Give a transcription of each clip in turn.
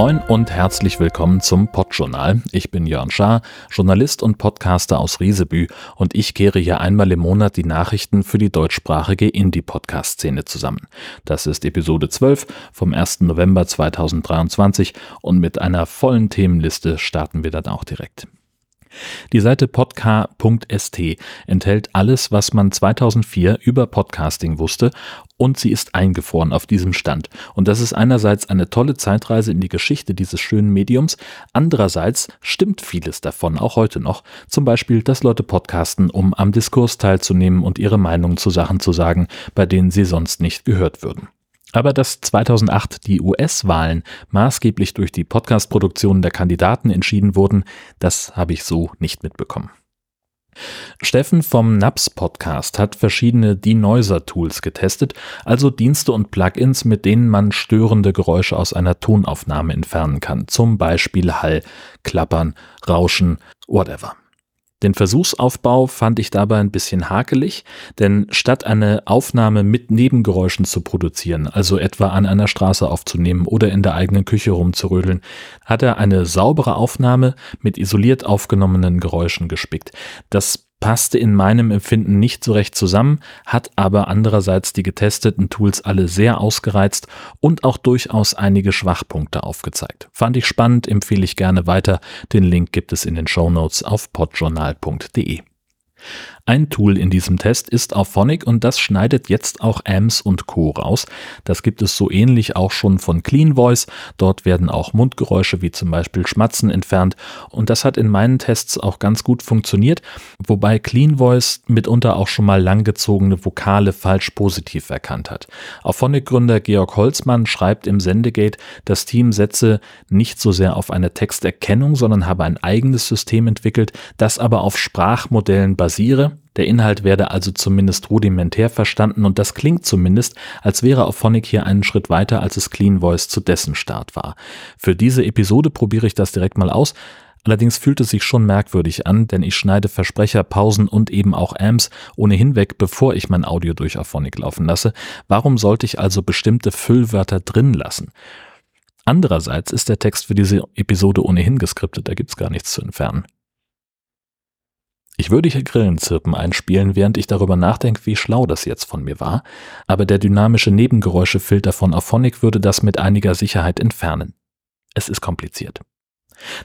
Moin und herzlich willkommen zum Podjournal. Ich bin Jörn Schaar, Journalist und Podcaster aus Riesebü und ich kehre hier einmal im Monat die Nachrichten für die deutschsprachige Indie-Podcast-Szene zusammen. Das ist Episode 12 vom 1. November 2023 und mit einer vollen Themenliste starten wir dann auch direkt. Die Seite podcar.st enthält alles, was man 2004 über Podcasting wusste und sie ist eingefroren auf diesem Stand. Und das ist einerseits eine tolle Zeitreise in die Geschichte dieses schönen Mediums, andererseits stimmt vieles davon auch heute noch. Zum Beispiel, dass Leute podcasten, um am Diskurs teilzunehmen und ihre Meinung zu Sachen zu sagen, bei denen sie sonst nicht gehört würden. Aber dass 2008 die US-Wahlen maßgeblich durch die Podcast-Produktionen der Kandidaten entschieden wurden, das habe ich so nicht mitbekommen. Steffen vom Naps Podcast hat verschiedene Denoiser-Tools getestet, also Dienste und Plugins, mit denen man störende Geräusche aus einer Tonaufnahme entfernen kann, zum Beispiel Hall, Klappern, Rauschen, whatever. Den Versuchsaufbau fand ich dabei ein bisschen hakelig, denn statt eine Aufnahme mit Nebengeräuschen zu produzieren, also etwa an einer Straße aufzunehmen oder in der eigenen Küche rumzurödeln, hat er eine saubere Aufnahme mit isoliert aufgenommenen Geräuschen gespickt. Das passte in meinem Empfinden nicht so recht zusammen, hat aber andererseits die getesteten Tools alle sehr ausgereizt und auch durchaus einige Schwachpunkte aufgezeigt. Fand ich spannend, empfehle ich gerne weiter. Den Link gibt es in den Show Notes auf podjournal.de. Ein Tool in diesem Test ist Auphonic und das schneidet jetzt auch AMS und Co. raus. Das gibt es so ähnlich auch schon von Clean Voice. Dort werden auch Mundgeräusche wie zum Beispiel Schmatzen entfernt und das hat in meinen Tests auch ganz gut funktioniert, wobei Clean Voice mitunter auch schon mal langgezogene Vokale falsch positiv erkannt hat. Auphonic-Gründer Georg Holzmann schreibt im Sendegate, das Team setze nicht so sehr auf eine Texterkennung, sondern habe ein eigenes System entwickelt, das aber auf Sprachmodellen basiere der Inhalt werde also zumindest rudimentär verstanden und das klingt zumindest, als wäre Auphonic hier einen Schritt weiter, als es Clean Voice zu dessen Start war. Für diese Episode probiere ich das direkt mal aus. Allerdings fühlt es sich schon merkwürdig an, denn ich schneide Versprecher, Pausen und eben auch Amps ohnehin weg, bevor ich mein Audio durch Auphonic laufen lasse. Warum sollte ich also bestimmte Füllwörter drin lassen? Andererseits ist der Text für diese Episode ohnehin geskriptet, da gibt's gar nichts zu entfernen. Ich würde hier Grillenzirpen einspielen, während ich darüber nachdenke, wie schlau das jetzt von mir war, aber der dynamische Nebengeräuschefilter von Auphonic würde das mit einiger Sicherheit entfernen. Es ist kompliziert.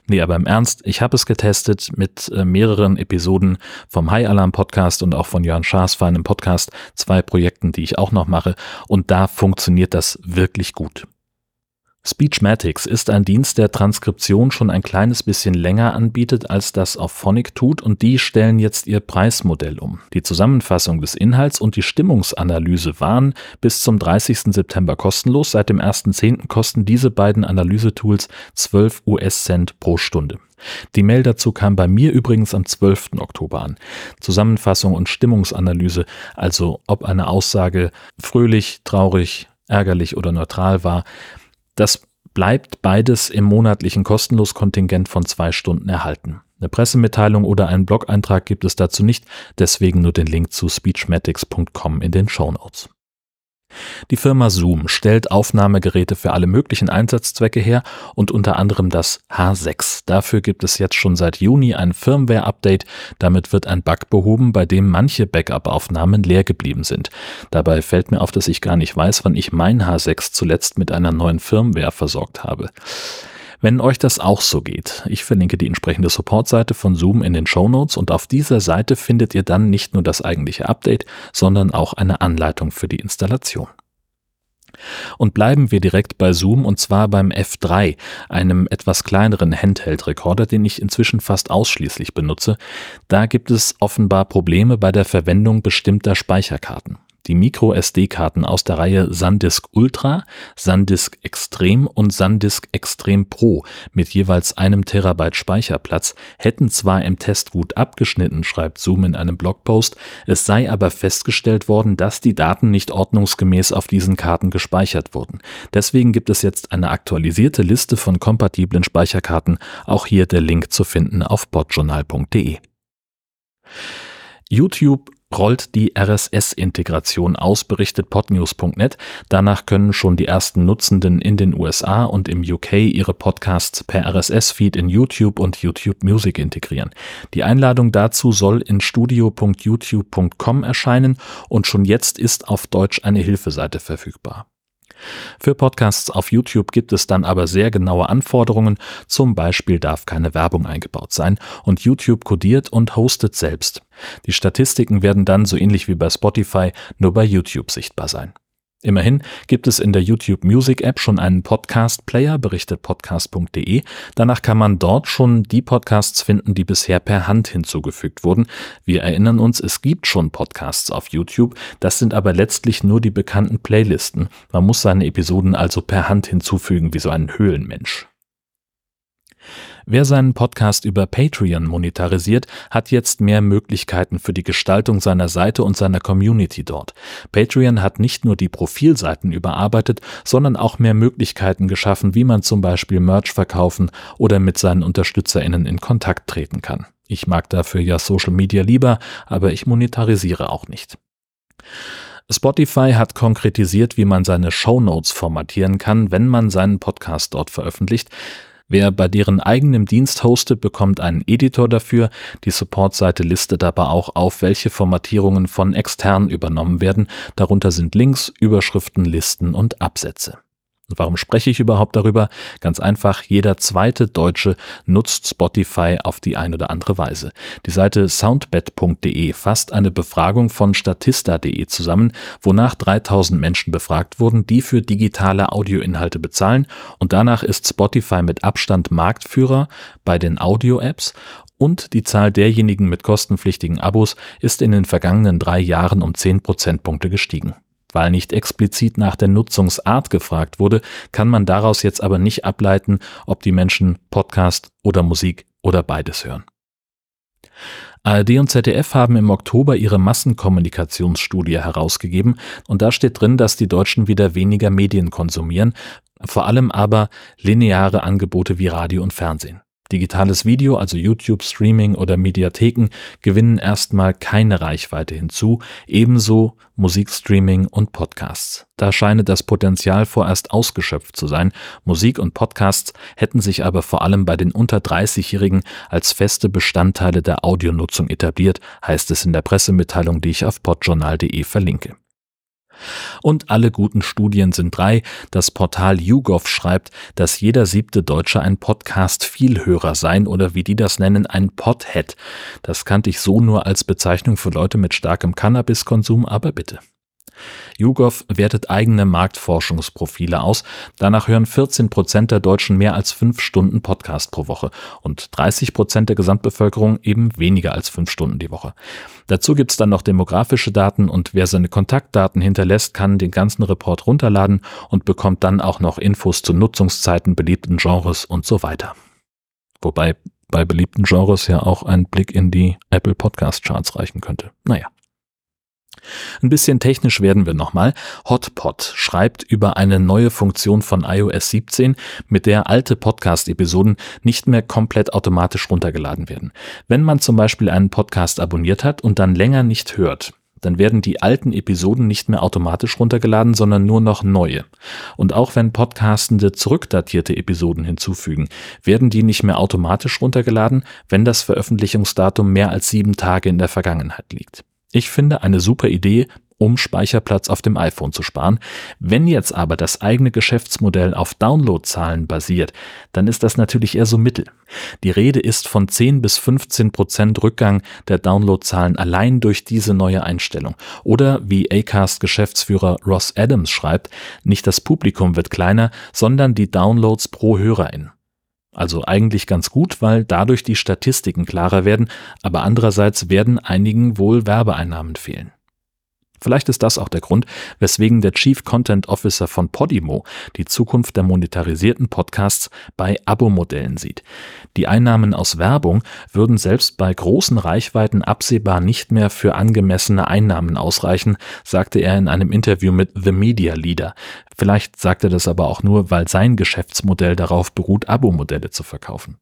Nee, aber im Ernst, ich habe es getestet mit äh, mehreren Episoden vom High Alarm Podcast und auch von Jörn Schaas feinem Podcast, zwei Projekten, die ich auch noch mache, und da funktioniert das wirklich gut. Speechmatics ist ein Dienst, der Transkription schon ein kleines bisschen länger anbietet, als das auf Phonic tut, und die stellen jetzt ihr Preismodell um. Die Zusammenfassung des Inhalts und die Stimmungsanalyse waren bis zum 30. September kostenlos. Seit dem 1.10. kosten diese beiden Analysetools 12 US-Cent pro Stunde. Die Mail dazu kam bei mir übrigens am 12. Oktober an. Zusammenfassung und Stimmungsanalyse, also ob eine Aussage fröhlich, traurig, ärgerlich oder neutral war, das bleibt beides im monatlichen kostenlos Kontingent von zwei Stunden erhalten. Eine Pressemitteilung oder einen Blog-Eintrag gibt es dazu nicht, deswegen nur den Link zu speechmatics.com in den Show Notes. Die Firma Zoom stellt Aufnahmegeräte für alle möglichen Einsatzzwecke her und unter anderem das H6. Dafür gibt es jetzt schon seit Juni ein Firmware-Update. Damit wird ein Bug behoben, bei dem manche Backup-Aufnahmen leer geblieben sind. Dabei fällt mir auf, dass ich gar nicht weiß, wann ich mein H6 zuletzt mit einer neuen Firmware versorgt habe. Wenn euch das auch so geht, ich verlinke die entsprechende Supportseite von Zoom in den Show Notes und auf dieser Seite findet ihr dann nicht nur das eigentliche Update, sondern auch eine Anleitung für die Installation. Und bleiben wir direkt bei Zoom und zwar beim F3, einem etwas kleineren Handheld-Rekorder, den ich inzwischen fast ausschließlich benutze. Da gibt es offenbar Probleme bei der Verwendung bestimmter Speicherkarten die Micro-SD-Karten aus der Reihe SanDisk Ultra, SanDisk Extrem und SanDisk Extrem Pro mit jeweils einem Terabyte Speicherplatz hätten zwar im Test gut abgeschnitten, schreibt Zoom in einem Blogpost, es sei aber festgestellt worden, dass die Daten nicht ordnungsgemäß auf diesen Karten gespeichert wurden. Deswegen gibt es jetzt eine aktualisierte Liste von kompatiblen Speicherkarten, auch hier der Link zu finden auf podjournal.de. YouTube rollt die RSS-Integration aus, berichtet podnews.net. Danach können schon die ersten Nutzenden in den USA und im UK ihre Podcasts per RSS-Feed in YouTube und YouTube Music integrieren. Die Einladung dazu soll in studio.youtube.com erscheinen und schon jetzt ist auf Deutsch eine Hilfeseite verfügbar. Für Podcasts auf YouTube gibt es dann aber sehr genaue Anforderungen, zum Beispiel darf keine Werbung eingebaut sein und YouTube codiert und hostet selbst. Die Statistiken werden dann so ähnlich wie bei Spotify nur bei YouTube sichtbar sein. Immerhin gibt es in der YouTube Music App schon einen Podcast Player, berichtet podcast.de. Danach kann man dort schon die Podcasts finden, die bisher per Hand hinzugefügt wurden. Wir erinnern uns, es gibt schon Podcasts auf YouTube, das sind aber letztlich nur die bekannten Playlisten. Man muss seine Episoden also per Hand hinzufügen wie so ein Höhlenmensch. Wer seinen Podcast über Patreon monetarisiert, hat jetzt mehr Möglichkeiten für die Gestaltung seiner Seite und seiner Community dort. Patreon hat nicht nur die Profilseiten überarbeitet, sondern auch mehr Möglichkeiten geschaffen, wie man zum Beispiel Merch verkaufen oder mit seinen UnterstützerInnen in Kontakt treten kann. Ich mag dafür ja Social Media lieber, aber ich monetarisiere auch nicht. Spotify hat konkretisiert, wie man seine Shownotes formatieren kann, wenn man seinen Podcast dort veröffentlicht. Wer bei deren eigenem Dienst hostet, bekommt einen Editor dafür. Die Supportseite listet aber auch auf, welche Formatierungen von extern übernommen werden. Darunter sind Links, Überschriften, Listen und Absätze. Warum spreche ich überhaupt darüber? Ganz einfach, jeder zweite Deutsche nutzt Spotify auf die eine oder andere Weise. Die Seite soundbed.de fasst eine Befragung von statista.de zusammen, wonach 3000 Menschen befragt wurden, die für digitale Audioinhalte bezahlen und danach ist Spotify mit Abstand Marktführer bei den Audio-Apps und die Zahl derjenigen mit kostenpflichtigen Abos ist in den vergangenen drei Jahren um 10 Prozentpunkte gestiegen. Weil nicht explizit nach der Nutzungsart gefragt wurde, kann man daraus jetzt aber nicht ableiten, ob die Menschen Podcast oder Musik oder beides hören. ARD und ZDF haben im Oktober ihre Massenkommunikationsstudie herausgegeben und da steht drin, dass die Deutschen wieder weniger Medien konsumieren, vor allem aber lineare Angebote wie Radio und Fernsehen. Digitales Video, also YouTube, Streaming oder Mediatheken, gewinnen erstmal keine Reichweite hinzu, ebenso Musikstreaming und Podcasts. Da scheine das Potenzial vorerst ausgeschöpft zu sein. Musik und Podcasts hätten sich aber vor allem bei den unter 30-Jährigen als feste Bestandteile der Audionutzung etabliert, heißt es in der Pressemitteilung, die ich auf podjournal.de verlinke. Und alle guten Studien sind drei. Das Portal YouGov schreibt, dass jeder siebte Deutsche ein Podcast-Vielhörer sein oder wie die das nennen, ein Podhead. Das kannte ich so nur als Bezeichnung für Leute mit starkem Cannabiskonsum, aber bitte. YouGov wertet eigene Marktforschungsprofile aus. Danach hören 14 Prozent der Deutschen mehr als fünf Stunden Podcast pro Woche und 30 Prozent der Gesamtbevölkerung eben weniger als fünf Stunden die Woche. Dazu gibt's dann noch demografische Daten und wer seine Kontaktdaten hinterlässt, kann den ganzen Report runterladen und bekommt dann auch noch Infos zu Nutzungszeiten, beliebten Genres und so weiter. Wobei bei beliebten Genres ja auch ein Blick in die Apple Podcast Charts reichen könnte. Naja. Ein bisschen technisch werden wir nochmal. Hotpot schreibt über eine neue Funktion von iOS 17, mit der alte Podcast-Episoden nicht mehr komplett automatisch runtergeladen werden. Wenn man zum Beispiel einen Podcast abonniert hat und dann länger nicht hört, dann werden die alten Episoden nicht mehr automatisch runtergeladen, sondern nur noch neue. Und auch wenn Podcastende zurückdatierte Episoden hinzufügen, werden die nicht mehr automatisch runtergeladen, wenn das Veröffentlichungsdatum mehr als sieben Tage in der Vergangenheit liegt. Ich finde eine super Idee, um Speicherplatz auf dem iPhone zu sparen. Wenn jetzt aber das eigene Geschäftsmodell auf Downloadzahlen basiert, dann ist das natürlich eher so mittel. Die Rede ist von 10 bis 15 Prozent Rückgang der Downloadzahlen allein durch diese neue Einstellung. Oder wie Acast Geschäftsführer Ross Adams schreibt, nicht das Publikum wird kleiner, sondern die Downloads pro Hörerin. Also eigentlich ganz gut, weil dadurch die Statistiken klarer werden, aber andererseits werden einigen wohl Werbeeinnahmen fehlen. Vielleicht ist das auch der Grund, weswegen der Chief Content Officer von Podimo die Zukunft der monetarisierten Podcasts bei Abo-Modellen sieht. Die Einnahmen aus Werbung würden selbst bei großen Reichweiten absehbar nicht mehr für angemessene Einnahmen ausreichen, sagte er in einem Interview mit The Media Leader. Vielleicht sagt er das aber auch nur, weil sein Geschäftsmodell darauf beruht, Abo-Modelle zu verkaufen.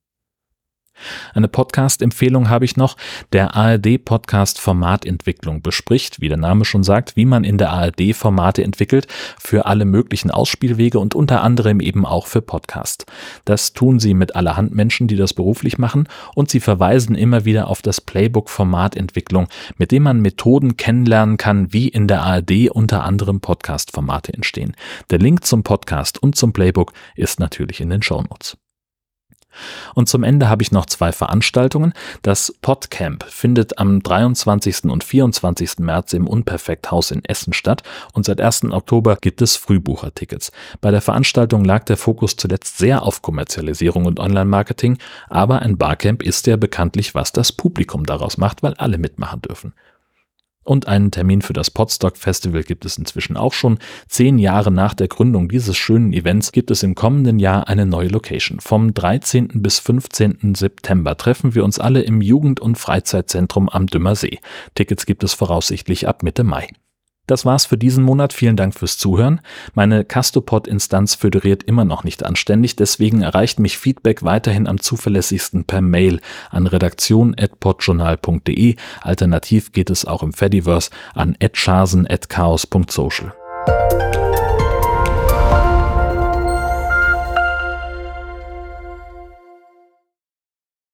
Eine Podcast-Empfehlung habe ich noch. Der ARD-Podcast Formatentwicklung bespricht, wie der Name schon sagt, wie man in der ARD Formate entwickelt für alle möglichen Ausspielwege und unter anderem eben auch für Podcast. Das tun sie mit allerhand Menschen, die das beruflich machen und sie verweisen immer wieder auf das Playbook Formatentwicklung, mit dem man Methoden kennenlernen kann, wie in der ARD unter anderem Podcast-Formate entstehen. Der Link zum Podcast und zum Playbook ist natürlich in den Shownotes. Und zum Ende habe ich noch zwei Veranstaltungen. Das Podcamp findet am 23. und 24. März im Unperfekthaus in Essen statt und seit 1. Oktober gibt es Frühbuchertickets. Bei der Veranstaltung lag der Fokus zuletzt sehr auf Kommerzialisierung und Online-Marketing, aber ein Barcamp ist ja bekanntlich, was das Publikum daraus macht, weil alle mitmachen dürfen. Und einen Termin für das Podstock Festival gibt es inzwischen auch schon. Zehn Jahre nach der Gründung dieses schönen Events gibt es im kommenden Jahr eine neue Location. Vom 13. bis 15. September treffen wir uns alle im Jugend- und Freizeitzentrum am Dümmersee. Tickets gibt es voraussichtlich ab Mitte Mai. Das war's für diesen Monat. Vielen Dank fürs Zuhören. Meine Castopod-Instanz föderiert immer noch nicht anständig, deswegen erreicht mich Feedback weiterhin am zuverlässigsten per Mail an redaktion.podjournal.de. Alternativ geht es auch im Fediverse an chaos.social.